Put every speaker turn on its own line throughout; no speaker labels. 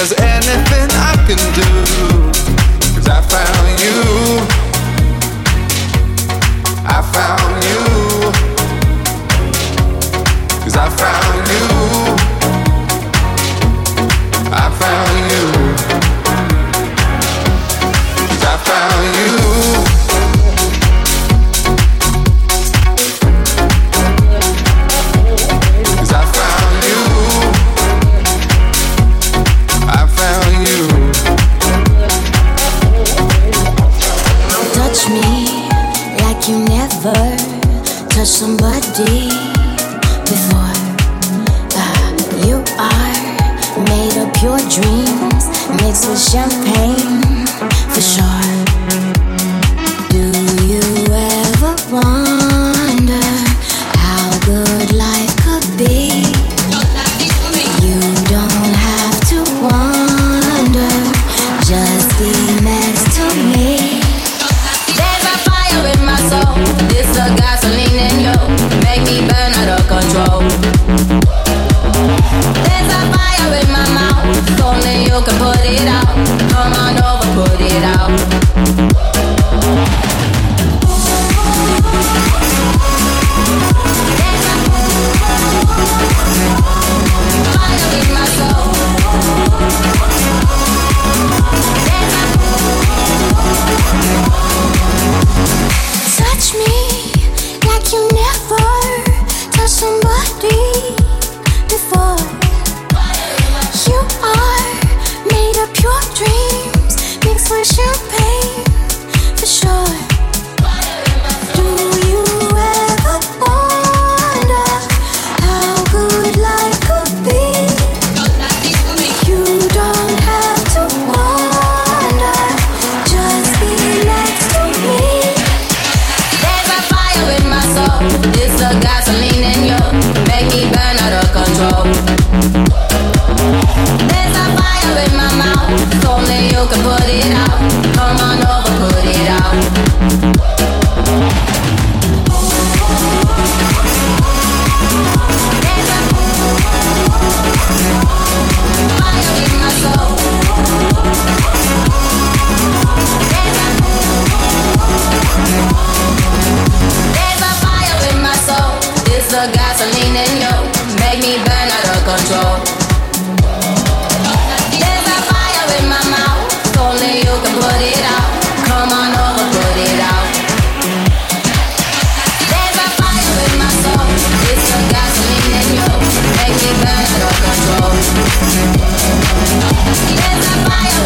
There's
it out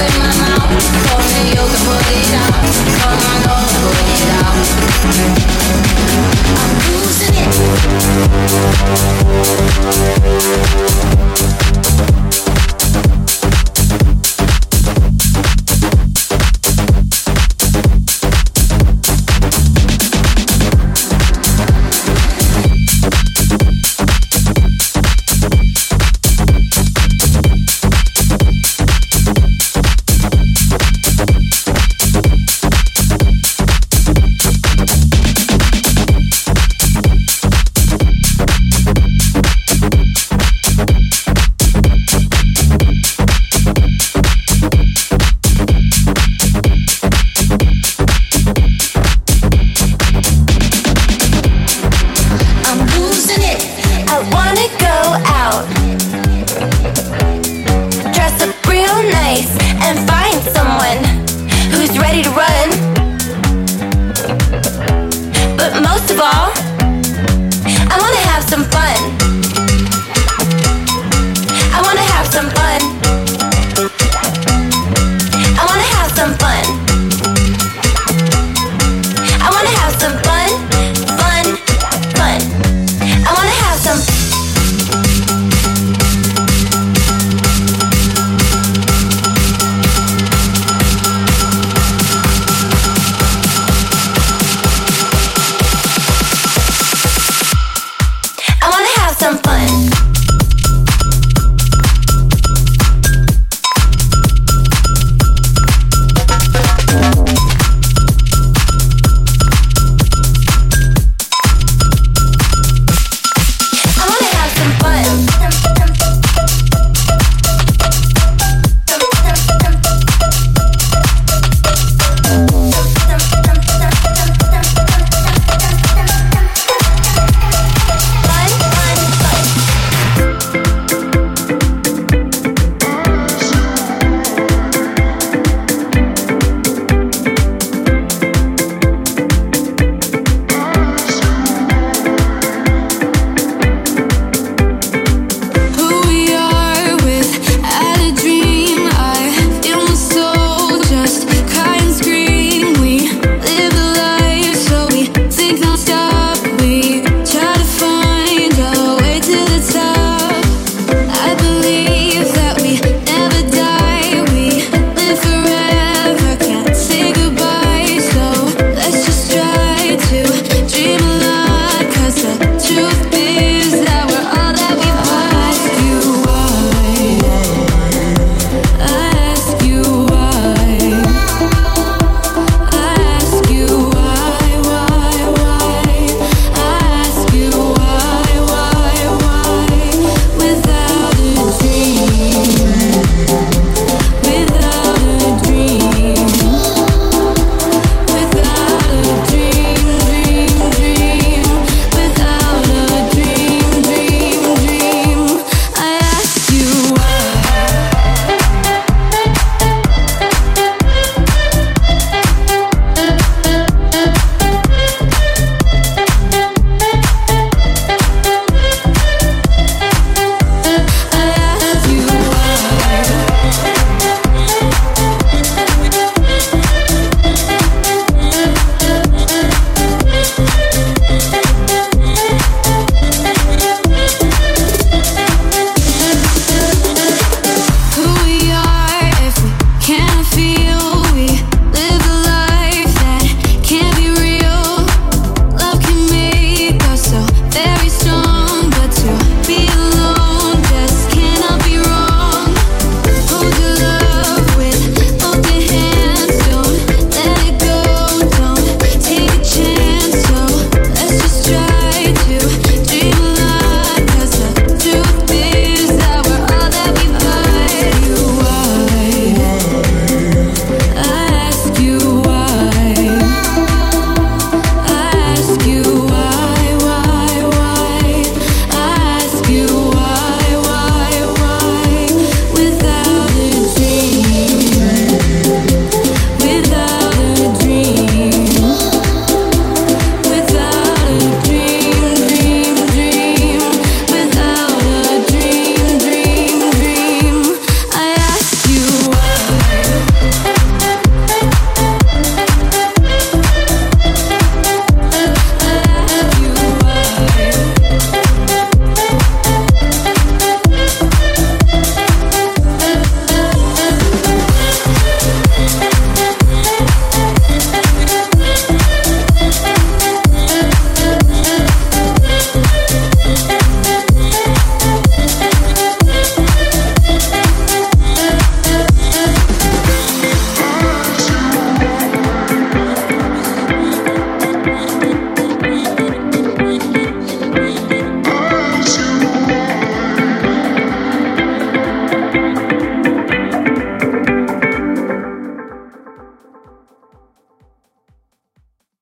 in my mouth.
Told me you
put it out. Come on,